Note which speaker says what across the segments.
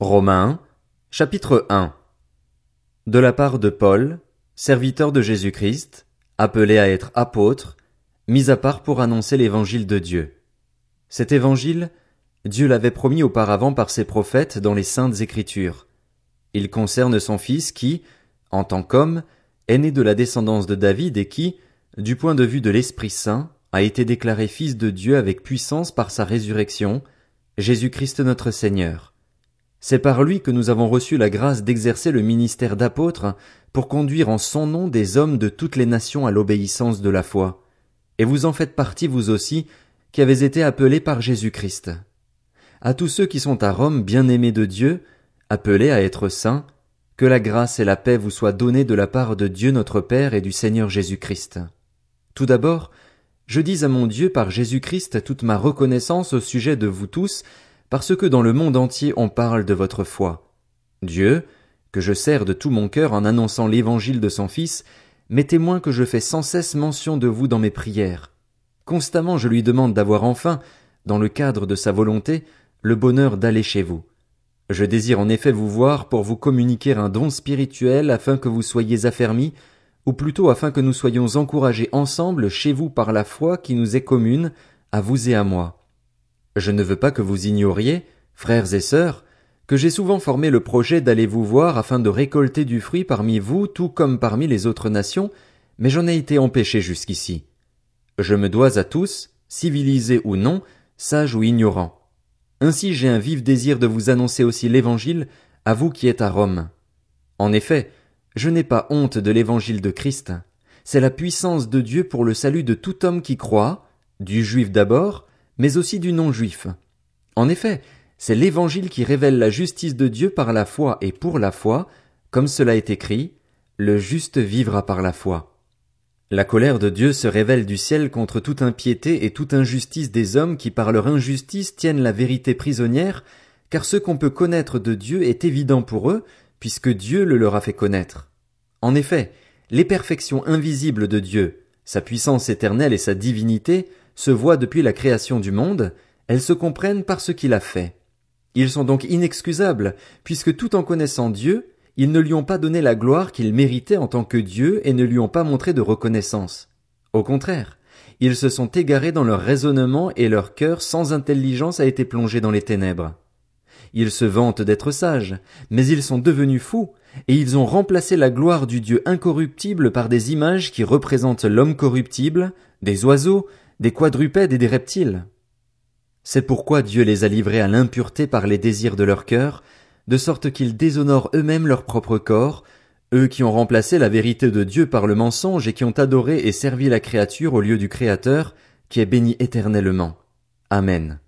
Speaker 1: Romains, chapitre 1 De la part de Paul, serviteur de Jésus-Christ, appelé à être apôtre, mis à part pour annoncer l'évangile de Dieu. Cet évangile, Dieu l'avait promis auparavant par ses prophètes dans les saintes écritures. Il concerne son fils qui, en tant qu'homme, est né de la descendance de David et qui, du point de vue de l'Esprit Saint, a été déclaré fils de Dieu avec puissance par sa résurrection, Jésus-Christ notre Seigneur. C'est par lui que nous avons reçu la grâce d'exercer le ministère d'apôtre pour conduire en son nom des hommes de toutes les nations à l'obéissance de la foi. Et vous en faites partie vous aussi, qui avez été appelés par Jésus-Christ. À tous ceux qui sont à Rome bien-aimés de Dieu, appelés à être saints, que la grâce et la paix vous soient données de la part de Dieu notre Père et du Seigneur Jésus-Christ. Tout d'abord, je dis à mon Dieu par Jésus-Christ toute ma reconnaissance au sujet de vous tous, parce que dans le monde entier on parle de votre foi. Dieu, que je sers de tout mon cœur en annonçant l'évangile de son Fils, m'est témoin que je fais sans cesse mention de vous dans mes prières. Constamment je lui demande d'avoir enfin, dans le cadre de sa volonté, le bonheur d'aller chez vous. Je désire en effet vous voir pour vous communiquer un don spirituel afin que vous soyez affermis, ou plutôt afin que nous soyons encouragés ensemble chez vous par la foi qui nous est commune, à vous et à moi. Je ne veux pas que vous ignoriez, frères et sœurs, que j'ai souvent formé le projet d'aller vous voir afin de récolter du fruit parmi vous tout comme parmi les autres nations, mais j'en ai été empêché jusqu'ici. Je me dois à tous, civilisés ou non, sages ou ignorants. Ainsi j'ai un vif désir de vous annoncer aussi l'évangile à vous qui êtes à Rome. En effet, je n'ai pas honte de l'évangile de Christ. C'est la puissance de Dieu pour le salut de tout homme qui croit, du juif d'abord, mais aussi du non-juif. En effet, c'est l'évangile qui révèle la justice de Dieu par la foi et pour la foi, comme cela est écrit, le juste vivra par la foi. La colère de Dieu se révèle du ciel contre toute impiété et toute injustice des hommes qui par leur injustice tiennent la vérité prisonnière, car ce qu'on peut connaître de Dieu est évident pour eux, puisque Dieu le leur a fait connaître. En effet, les perfections invisibles de Dieu, sa puissance éternelle et sa divinité, se voient depuis la création du monde, elles se comprennent par ce qu'il a fait. Ils sont donc inexcusables, puisque tout en connaissant Dieu, ils ne lui ont pas donné la gloire qu'il méritait en tant que Dieu et ne lui ont pas montré de reconnaissance. Au contraire, ils se sont égarés dans leur raisonnement et leur cœur sans intelligence a été plongé dans les ténèbres. Ils se vantent d'être sages, mais ils sont devenus fous, et ils ont remplacé la gloire du Dieu incorruptible par des images qui représentent l'homme corruptible, des oiseaux, des quadrupèdes et des reptiles. C'est pourquoi Dieu les a livrés à l'impureté par les désirs de leur cœur, de sorte qu'ils déshonorent eux-mêmes leur propre corps, eux qui ont remplacé la vérité de Dieu par le mensonge et qui ont adoré et servi la créature au lieu du Créateur, qui est béni éternellement. Amen.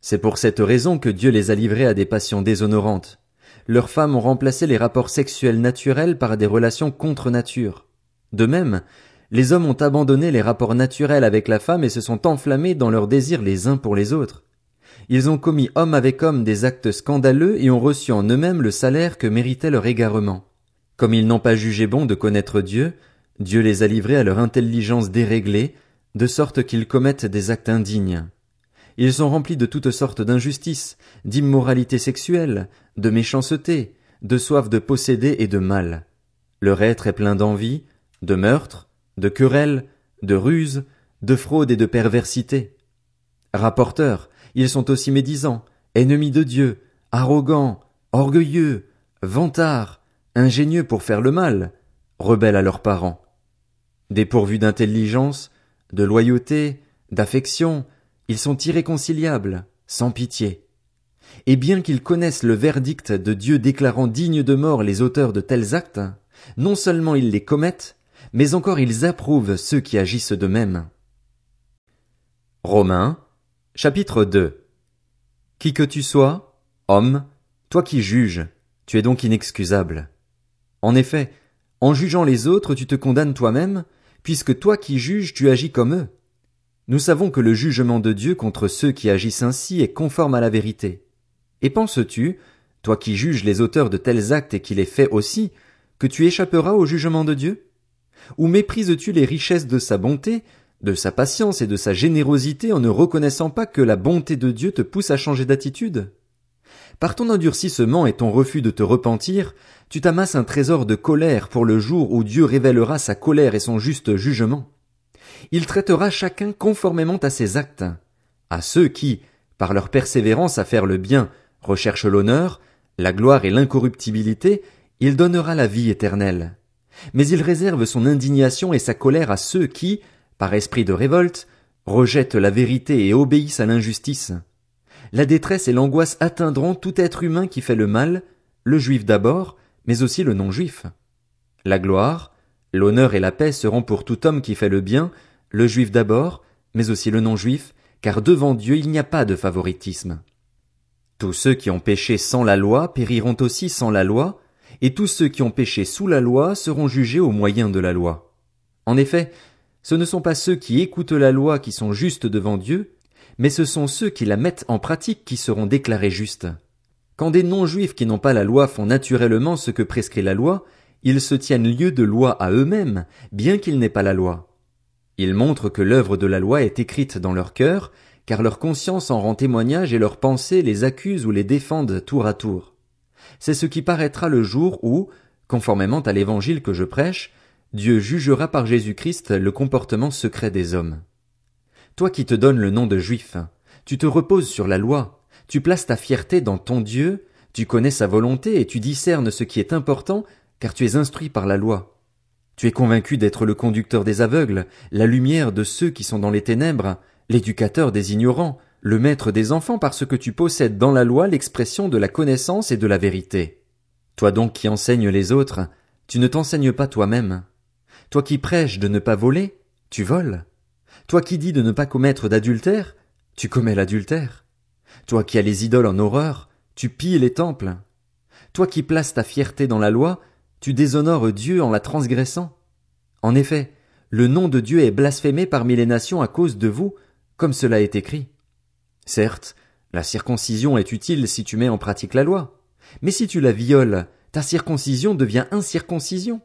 Speaker 1: C'est pour cette raison que Dieu les a livrés à des passions déshonorantes. Leurs femmes ont remplacé les rapports sexuels naturels par des relations contre nature. De même, les hommes ont abandonné les rapports naturels avec la femme et se sont enflammés dans leurs désirs les uns pour les autres. Ils ont commis homme avec homme des actes scandaleux et ont reçu en eux-mêmes le salaire que méritait leur égarement. Comme ils n'ont pas jugé bon de connaître Dieu, Dieu les a livrés à leur intelligence déréglée, de sorte qu'ils commettent des actes indignes. Ils sont remplis de toutes sortes d'injustices, d'immoralité sexuelle, de méchanceté, de soif de posséder et de mal. Leur être est plein d'envie, de meurtre, de querelles, de ruses, de fraude et de perversité. Rapporteurs, ils sont aussi médisants, ennemis de Dieu, arrogants, orgueilleux, vantards, ingénieux pour faire le mal, rebelles à leurs parents. Dépourvus d'intelligence, de loyauté, d'affection, ils sont irréconciliables, sans pitié. Et bien qu'ils connaissent le verdict de Dieu déclarant dignes de mort les auteurs de tels actes, non seulement ils les commettent, mais encore ils approuvent ceux qui agissent de même. Romains, chapitre 2 Qui que tu sois, homme, toi qui juges, tu es donc inexcusable. En effet, en jugeant les autres, tu te condamnes toi-même, puisque toi qui juges, tu agis comme eux. Nous savons que le jugement de Dieu contre ceux qui agissent ainsi est conforme à la vérité. Et penses-tu, toi qui juges les auteurs de tels actes et qui les fais aussi, que tu échapperas au jugement de Dieu? Ou méprises-tu les richesses de sa bonté, de sa patience et de sa générosité en ne reconnaissant pas que la bonté de Dieu te pousse à changer d'attitude? Par ton endurcissement et ton refus de te repentir, tu t'amasses un trésor de colère pour le jour où Dieu révélera sa colère et son juste jugement. Il traitera chacun conformément à ses actes. À ceux qui, par leur persévérance à faire le bien, recherchent l'honneur, la gloire et l'incorruptibilité, il donnera la vie éternelle. Mais il réserve son indignation et sa colère à ceux qui, par esprit de révolte, rejettent la vérité et obéissent à l'injustice. La détresse et l'angoisse atteindront tout être humain qui fait le mal, le juif d'abord, mais aussi le non-juif. La gloire, l'honneur et la paix seront pour tout homme qui fait le bien, le juif d'abord, mais aussi le non-juif, car devant Dieu il n'y a pas de favoritisme. Tous ceux qui ont péché sans la loi périront aussi sans la loi, et tous ceux qui ont péché sous la loi seront jugés au moyen de la loi. En effet, ce ne sont pas ceux qui écoutent la loi qui sont justes devant Dieu, mais ce sont ceux qui la mettent en pratique qui seront déclarés justes. Quand des non-juifs qui n'ont pas la loi font naturellement ce que prescrit la loi, ils se tiennent lieu de loi à eux-mêmes, bien qu'ils n'aient pas la loi. Ils montrent que l'œuvre de la loi est écrite dans leur cœur, car leur conscience en rend témoignage et leurs pensées les accusent ou les défendent tour à tour. C'est ce qui paraîtra le jour où, conformément à l'évangile que je prêche, Dieu jugera par Jésus-Christ le comportement secret des hommes. Toi qui te donnes le nom de juif, tu te reposes sur la loi, tu places ta fierté dans ton Dieu, tu connais sa volonté et tu discernes ce qui est important, car tu es instruit par la loi. Tu es convaincu d'être le conducteur des aveugles, la lumière de ceux qui sont dans les ténèbres, l'éducateur des ignorants, le maître des enfants parce que tu possèdes dans la loi l'expression de la connaissance et de la vérité. Toi donc qui enseignes les autres, tu ne t'enseignes pas toi-même. Toi qui prêches de ne pas voler, tu voles. Toi qui dis de ne pas commettre d'adultère, tu commets l'adultère. Toi qui as les idoles en horreur, tu pilles les temples. Toi qui places ta fierté dans la loi, tu déshonores Dieu en la transgressant. En effet, le nom de Dieu est blasphémé parmi les nations à cause de vous, comme cela est écrit. Certes, la circoncision est utile si tu mets en pratique la loi. Mais si tu la violes, ta circoncision devient incirconcision.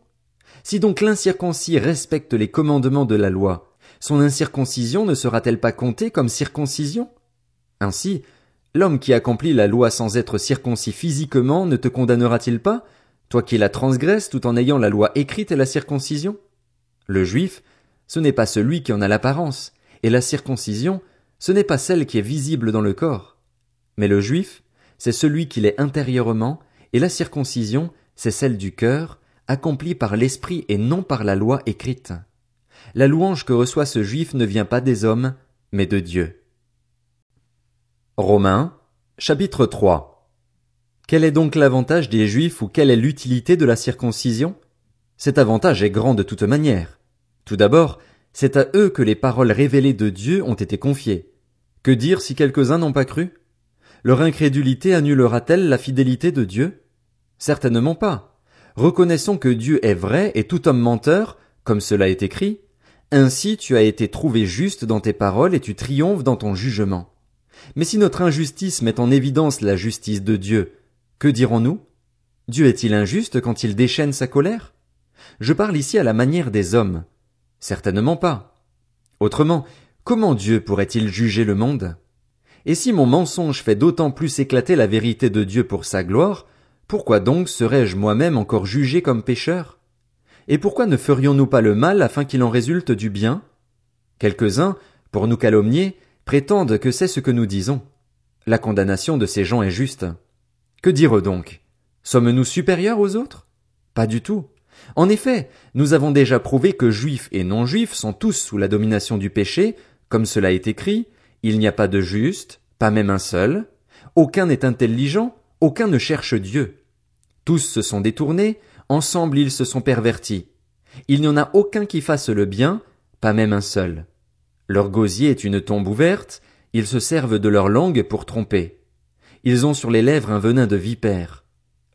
Speaker 1: Si donc l'incirconcis respecte les commandements de la loi, son incirconcision ne sera-t-elle pas comptée comme circoncision? Ainsi, l'homme qui accomplit la loi sans être circoncis physiquement ne te condamnera-t-il pas, toi qui la transgresses tout en ayant la loi écrite et la circoncision? Le juif, ce n'est pas celui qui en a l'apparence, et la circoncision, ce n'est pas celle qui est visible dans le corps. Mais le juif, c'est celui qui l'est intérieurement, et la circoncision, c'est celle du cœur, accompli par l'esprit et non par la loi écrite. La louange que reçoit ce juif ne vient pas des hommes, mais de Dieu. Romains, chapitre 3. Quel est donc l'avantage des juifs ou quelle est l'utilité de la circoncision? Cet avantage est grand de toute manière. Tout d'abord, c'est à eux que les paroles révélées de Dieu ont été confiées. Que dire si quelques-uns n'ont pas cru? Leur incrédulité annulera-t-elle la fidélité de Dieu? Certainement pas reconnaissons que Dieu est vrai et tout homme menteur, comme cela est écrit, ainsi tu as été trouvé juste dans tes paroles et tu triomphes dans ton jugement. Mais si notre injustice met en évidence la justice de Dieu, que dirons-nous? Dieu est-il injuste quand il déchaîne sa colère? Je parle ici à la manière des hommes. Certainement pas. Autrement, comment Dieu pourrait-il juger le monde? Et si mon mensonge fait d'autant plus éclater la vérité de Dieu pour sa gloire, pourquoi donc serais-je moi-même encore jugé comme pécheur? Et pourquoi ne ferions-nous pas le mal afin qu'il en résulte du bien? Quelques-uns, pour nous calomnier, prétendent que c'est ce que nous disons. La condamnation de ces gens est juste. Que dire donc? Sommes-nous supérieurs aux autres? Pas du tout. En effet, nous avons déjà prouvé que juifs et non-juifs sont tous sous la domination du péché, comme cela est écrit, il n'y a pas de juste, pas même un seul, aucun n'est intelligent, aucun ne cherche Dieu. Tous se sont détournés, ensemble ils se sont pervertis. Il n'y en a aucun qui fasse le bien, pas même un seul. Leur gosier est une tombe ouverte, ils se servent de leur langue pour tromper. Ils ont sur les lèvres un venin de vipère.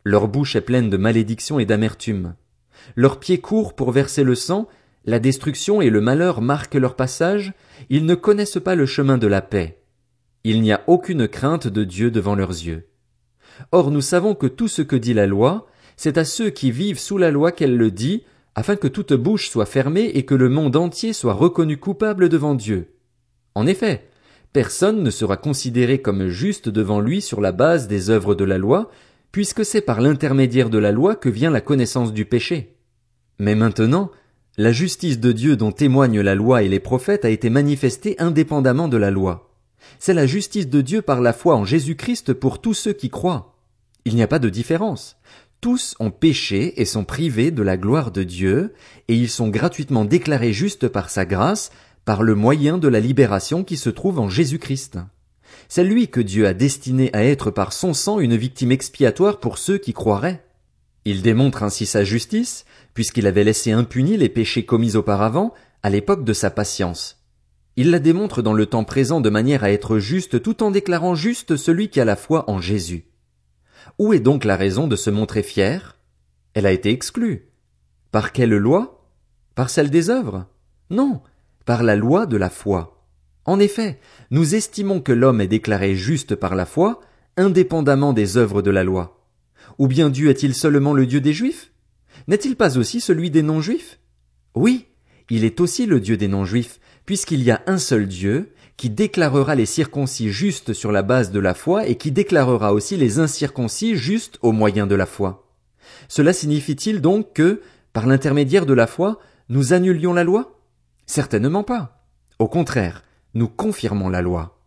Speaker 1: Leur bouche est pleine de malédiction et d'amertume. Leurs pieds courent pour verser le sang, la destruction et le malheur marquent leur passage, ils ne connaissent pas le chemin de la paix. Il n'y a aucune crainte de Dieu devant leurs yeux. Or nous savons que tout ce que dit la loi, c'est à ceux qui vivent sous la loi qu'elle le dit, afin que toute bouche soit fermée et que le monde entier soit reconnu coupable devant Dieu. En effet, personne ne sera considéré comme juste devant lui sur la base des œuvres de la loi, puisque c'est par l'intermédiaire de la loi que vient la connaissance du péché. Mais maintenant, la justice de Dieu dont témoignent la loi et les prophètes a été manifestée indépendamment de la loi. C'est la justice de Dieu par la foi en Jésus-Christ pour tous ceux qui croient. Il n'y a pas de différence. Tous ont péché et sont privés de la gloire de Dieu, et ils sont gratuitement déclarés justes par sa grâce, par le moyen de la libération qui se trouve en Jésus-Christ. C'est lui que Dieu a destiné à être par son sang une victime expiatoire pour ceux qui croiraient. Il démontre ainsi sa justice, puisqu'il avait laissé impunis les péchés commis auparavant, à l'époque de sa patience. Il la démontre dans le temps présent de manière à être juste tout en déclarant juste celui qui a la foi en Jésus. Où est donc la raison de se montrer fier? Elle a été exclue. Par quelle loi? Par celle des œuvres? Non, par la loi de la foi. En effet, nous estimons que l'homme est déclaré juste par la foi, indépendamment des œuvres de la loi. Ou bien Dieu est-il seulement le Dieu des Juifs? N'est-il pas aussi celui des non-juifs? Oui, il est aussi le Dieu des non-juifs, puisqu'il y a un seul Dieu, qui déclarera les circoncis justes sur la base de la foi et qui déclarera aussi les incirconcis justes au moyen de la foi. Cela signifie-t-il donc que, par l'intermédiaire de la foi, nous annulions la loi? Certainement pas. Au contraire, nous confirmons la loi.